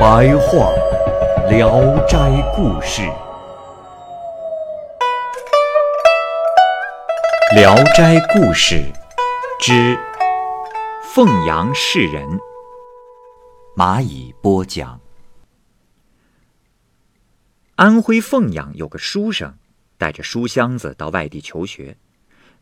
白话《聊斋故事》，《聊斋故事》之凤阳市人，蚂蚁播讲。安徽凤阳有个书生，带着书箱子到外地求学。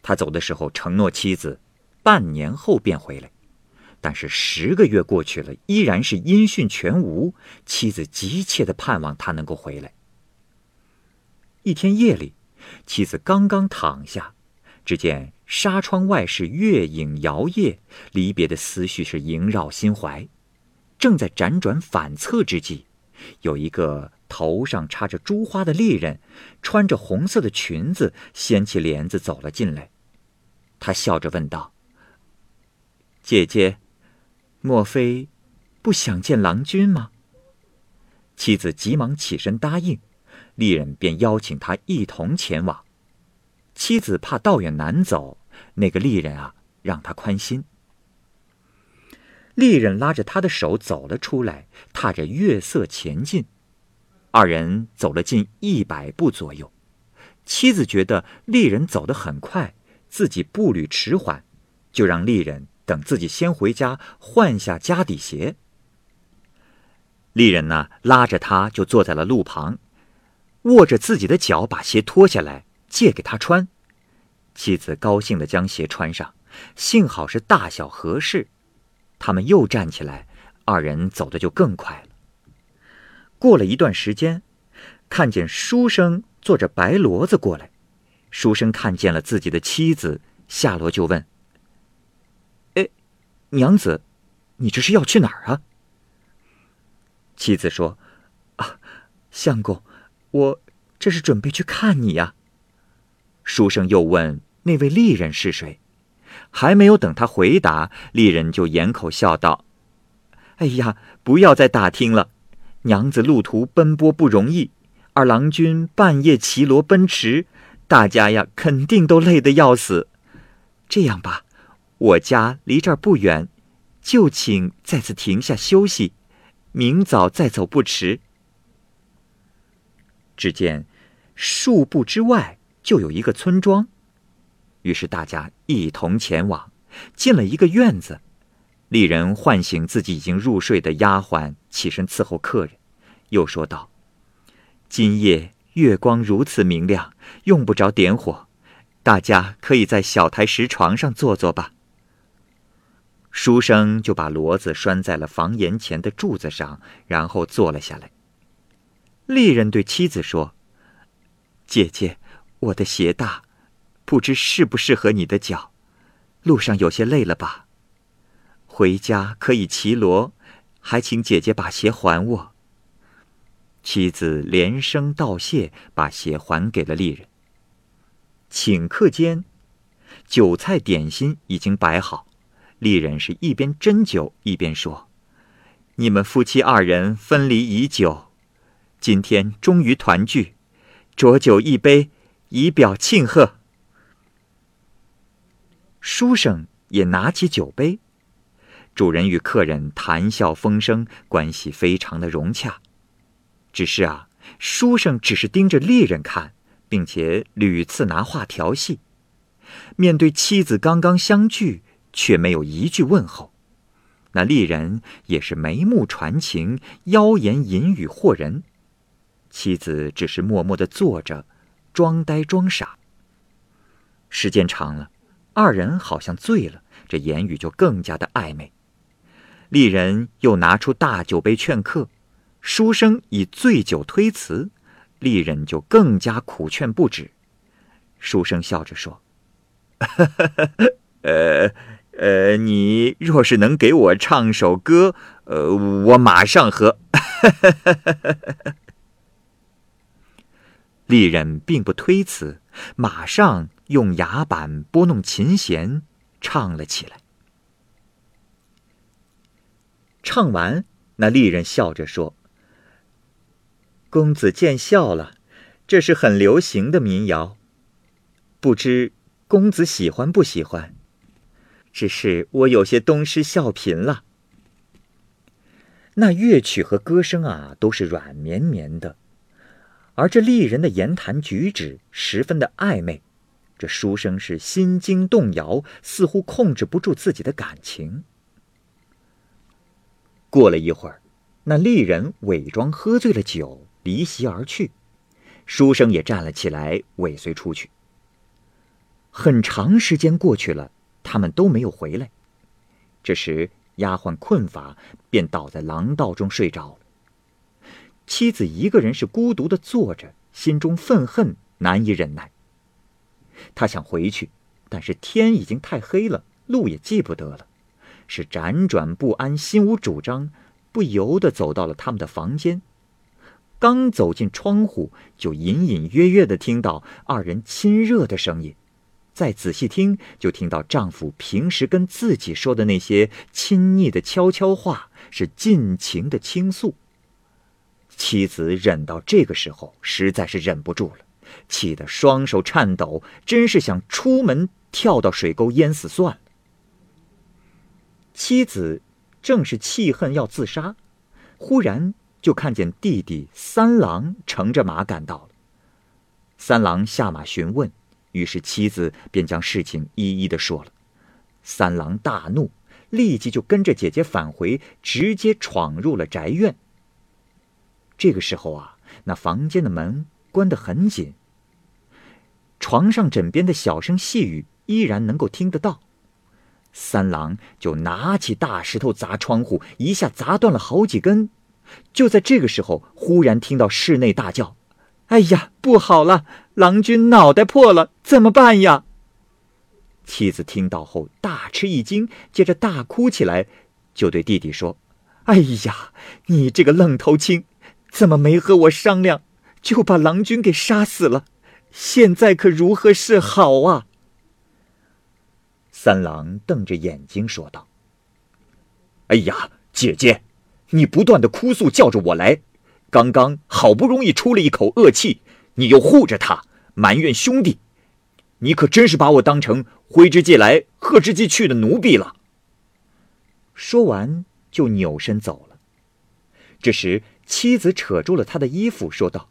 他走的时候承诺妻子，半年后便回来。但是十个月过去了，依然是音讯全无。妻子急切的盼望他能够回来。一天夜里，妻子刚刚躺下，只见纱窗外是月影摇曳，离别的思绪是萦绕心怀。正在辗转反侧之际，有一个。头上插着珠花的丽人，穿着红色的裙子，掀起帘子走了进来。他笑着问道：“姐姐，莫非不想见郎君吗？”妻子急忙起身答应，丽人便邀请他一同前往。妻子怕道远难走，那个丽人啊，让他宽心。丽人拉着他的手走了出来，踏着月色前进。二人走了近一百步左右，妻子觉得丽人走得很快，自己步履迟缓，就让丽人等自己先回家换下家底鞋。丽人呢，拉着他就坐在了路旁，握着自己的脚，把鞋脱下来借给他穿。妻子高兴地将鞋穿上，幸好是大小合适。他们又站起来，二人走的就更快了。过了一段时间，看见书生坐着白骡子过来。书生看见了自己的妻子，下骡就问：“，娘子，你这是要去哪儿啊？”妻子说：“啊，相公，我这是准备去看你呀。”书生又问：“那位丽人是谁？”还没有等他回答，丽人就掩口笑道：“哎呀，不要再打听了。”娘子路途奔波不容易，二郎君半夜骑骡奔驰，大家呀肯定都累得要死。这样吧，我家离这儿不远，就请在此停下休息，明早再走不迟。只见数步之外就有一个村庄，于是大家一同前往，进了一个院子。丽人唤醒自己已经入睡的丫鬟，起身伺候客人，又说道：“今夜月光如此明亮，用不着点火，大家可以在小台石床上坐坐吧。”书生就把骡子拴在了房檐前的柱子上，然后坐了下来。丽人对妻子说：“姐姐，我的鞋大，不知适不适合你的脚，路上有些累了吧？”回家可以骑骡，还请姐姐把鞋还我。妻子连声道谢，把鞋还给了丽人。顷刻间，酒菜点心已经摆好，丽人是一边斟酒一边说：“你们夫妻二人分离已久，今天终于团聚，浊酒一杯，以表庆贺。”书生也拿起酒杯。主人与客人谈笑风生，关系非常的融洽。只是啊，书生只是盯着丽人看，并且屡次拿话调戏。面对妻子刚刚相聚，却没有一句问候。那丽人也是眉目传情，妖言隐语惑人。妻子只是默默的坐着，装呆装傻。时间长了，二人好像醉了，这言语就更加的暧昧。丽人又拿出大酒杯劝客，书生以醉酒推辞，丽人就更加苦劝不止。书生笑着说：“ 呃，呃，你若是能给我唱首歌，呃，我马上喝。丽人并不推辞，马上用牙板拨弄琴弦，唱了起来。唱完，那丽人笑着说：“公子见笑了，这是很流行的民谣。不知公子喜欢不喜欢？只是我有些东施效颦了。”那乐曲和歌声啊，都是软绵绵的，而这丽人的言谈举止十分的暧昧，这书生是心惊动摇，似乎控制不住自己的感情。过了一会儿，那丽人伪装喝醉了酒，离席而去，书生也站了起来，尾随出去。很长时间过去了，他们都没有回来。这时，丫鬟困乏，便倒在廊道中睡着了。妻子一个人是孤独的坐着，心中愤恨难以忍耐。他想回去，但是天已经太黑了，路也记不得了。是辗转不安，心无主张，不由得走到了他们的房间。刚走进窗户，就隐隐约约的听到二人亲热的声音。再仔细听，就听到丈夫平时跟自己说的那些亲昵的悄悄话，是尽情的倾诉。妻子忍到这个时候，实在是忍不住了，气得双手颤抖，真是想出门跳到水沟淹死算了。妻子正是气恨要自杀，忽然就看见弟弟三郎乘着马赶到了。三郎下马询问，于是妻子便将事情一一的说了。三郎大怒，立即就跟着姐姐返回，直接闯入了宅院。这个时候啊，那房间的门关得很紧，床上枕边的小声细语依然能够听得到。三郎就拿起大石头砸窗户，一下砸断了好几根。就在这个时候，忽然听到室内大叫：“哎呀，不好了！郎君脑袋破了，怎么办呀？”妻子听到后大吃一惊，接着大哭起来，就对弟弟说：“哎呀，你这个愣头青，怎么没和我商量，就把郎君给杀死了？现在可如何是好啊？”三郎瞪着眼睛说道：“哎呀，姐姐，你不断的哭诉叫着我来，刚刚好不容易出了一口恶气，你又护着他，埋怨兄弟，你可真是把我当成挥之即来贺之即去的奴婢了。”说完就扭身走了。这时，妻子扯住了他的衣服，说道：“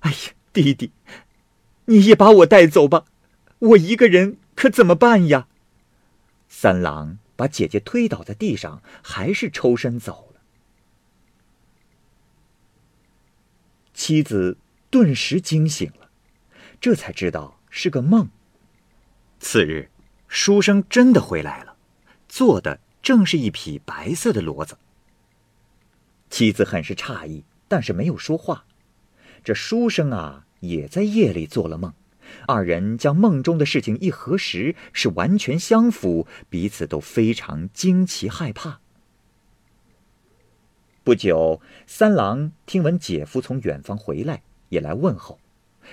哎呀，弟弟，你也把我带走吧，我一个人可怎么办呀？”三郎把姐姐推倒在地上，还是抽身走了。妻子顿时惊醒了，这才知道是个梦。次日，书生真的回来了，坐的正是一匹白色的骡子。妻子很是诧异，但是没有说话。这书生啊，也在夜里做了梦。二人将梦中的事情一核实，是完全相符，彼此都非常惊奇害怕。不久，三郎听闻姐夫从远方回来，也来问候。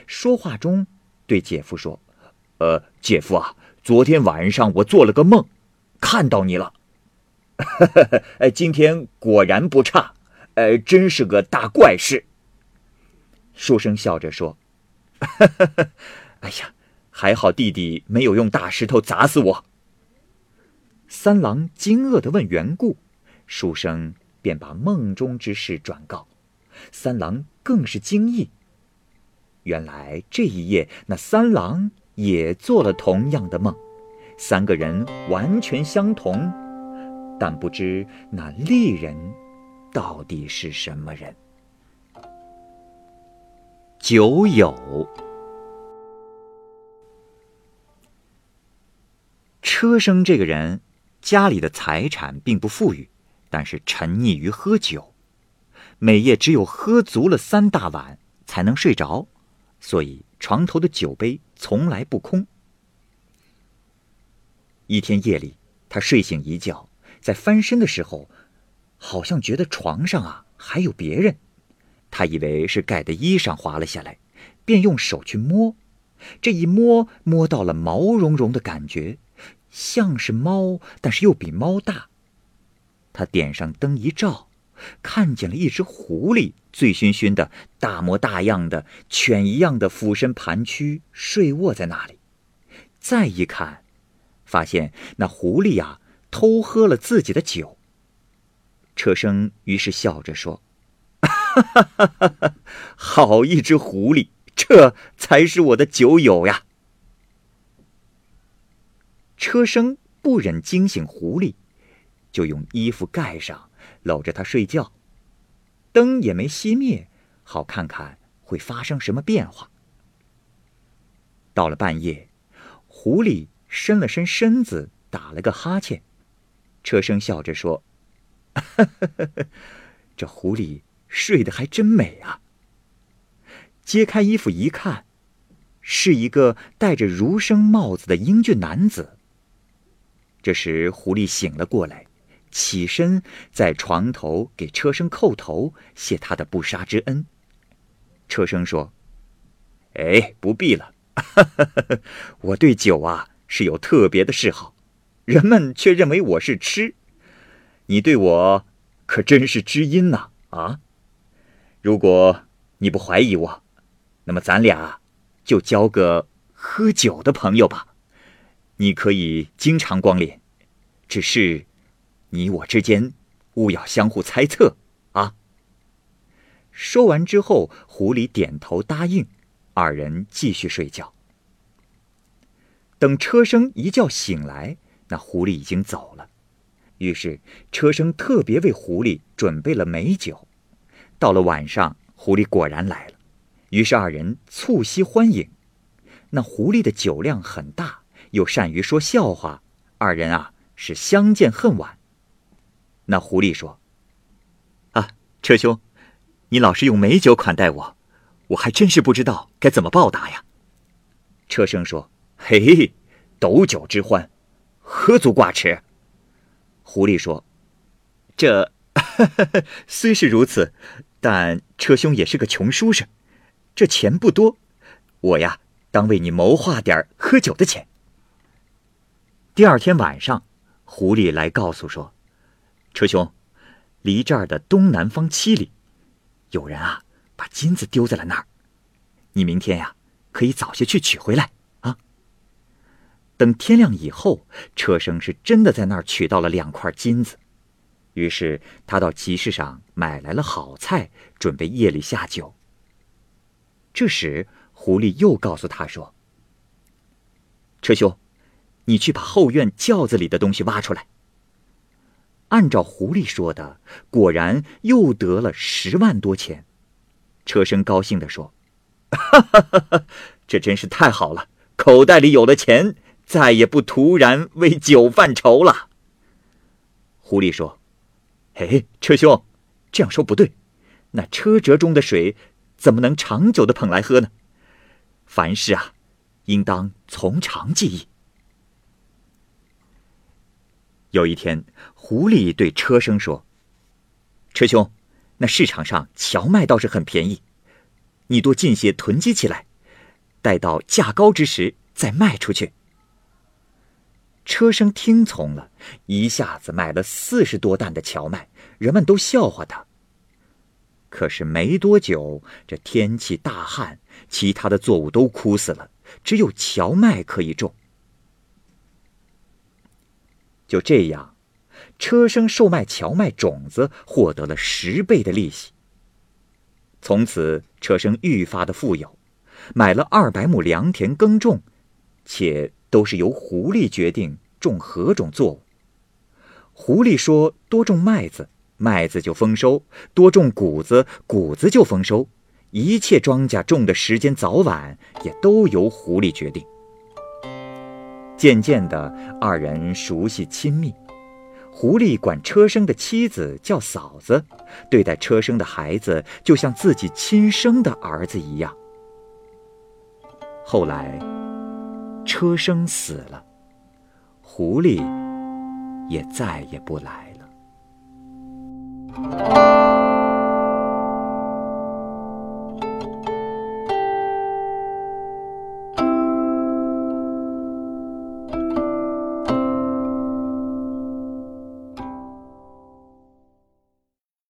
说话中，对姐夫说：“呃，姐夫啊，昨天晚上我做了个梦，看到你了。哎，今天果然不差，呃，真是个大怪事。”书生笑着说。哎呀，还好弟弟没有用大石头砸死我。三郎惊愕的问缘故，书生便把梦中之事转告。三郎更是惊异。原来这一夜，那三郎也做了同样的梦，三个人完全相同，但不知那丽人到底是什么人。酒友。车生这个人，家里的财产并不富裕，但是沉溺于喝酒，每夜只有喝足了三大碗才能睡着，所以床头的酒杯从来不空。一天夜里，他睡醒一觉，在翻身的时候，好像觉得床上啊还有别人。他以为是盖的衣裳滑了下来，便用手去摸。这一摸，摸到了毛茸茸的感觉，像是猫，但是又比猫大。他点上灯一照，看见了一只狐狸，醉醺醺的，大模大样的，犬一样的俯身盘曲睡卧在那里。再一看，发现那狐狸呀偷喝了自己的酒。车生于是笑着说：“哈哈哈哈哈，好一只狐狸！”这才是我的酒友呀！车生不忍惊醒狐狸，就用衣服盖上，搂着他睡觉，灯也没熄灭，好看看会发生什么变化。到了半夜，狐狸伸了伸身子，打了个哈欠。车生笑着说：“这狐狸睡得还真美啊！”揭开衣服一看，是一个戴着儒生帽子的英俊男子。这时，狐狸醒了过来，起身在床头给车生叩头，谢他的不杀之恩。车生说：“哎，不必了，我对酒啊是有特别的嗜好，人们却认为我是痴。你对我可真是知音呐！啊，如果你不怀疑我。”那么咱俩就交个喝酒的朋友吧，你可以经常光临，只是你我之间勿要相互猜测啊。说完之后，狐狸点头答应，二人继续睡觉。等车生一觉醒来，那狐狸已经走了，于是车生特别为狐狸准备了美酒。到了晚上，狐狸果然来了。于是二人促膝欢饮，那狐狸的酒量很大，又善于说笑话，二人啊是相见恨晚。那狐狸说：“啊，车兄，你老是用美酒款待我，我还真是不知道该怎么报答呀。”车生说：“嘿，斗酒之欢，何足挂齿。”狐狸说：“这 虽是如此，但车兄也是个穷书生。”这钱不多，我呀，当为你谋划点喝酒的钱。第二天晚上，狐狸来告诉说：“车兄，离这儿的东南方七里，有人啊，把金子丢在了那儿。你明天呀，可以早些去取回来啊。”等天亮以后，车生是真的在那儿取到了两块金子，于是他到集市上买来了好菜，准备夜里下酒。这时，狐狸又告诉他说：“车兄，你去把后院轿子里的东西挖出来。”按照狐狸说的，果然又得了十万多钱。车生高兴地说：“哈哈哈哈这真是太好了，口袋里有了钱，再也不突然为酒犯愁了。”狐狸说：“哎，车兄，这样说不对，那车辙中的水。”怎么能长久的捧来喝呢？凡事啊，应当从长计议。有一天，狐狸对车生说：“车兄，那市场上荞麦倒是很便宜，你多进些囤积起来，待到价高之时再卖出去。”车生听从了，一下子买了四十多担的荞麦，人们都笑话他。可是没多久，这天气大旱，其他的作物都枯死了，只有荞麦可以种。就这样，车生售卖荞麦种子，获得了十倍的利息。从此，车生愈发的富有，买了二百亩良田耕种，且都是由狐狸决定种何种作物。狐狸说：“多种麦子。”麦子就丰收，多种谷子，谷子就丰收。一切庄稼种的时间早晚也都由狐狸决定。渐渐的，二人熟悉亲密。狐狸管车生的妻子叫嫂子，对待车生的孩子就像自己亲生的儿子一样。后来，车生死了，狐狸也再也不来了。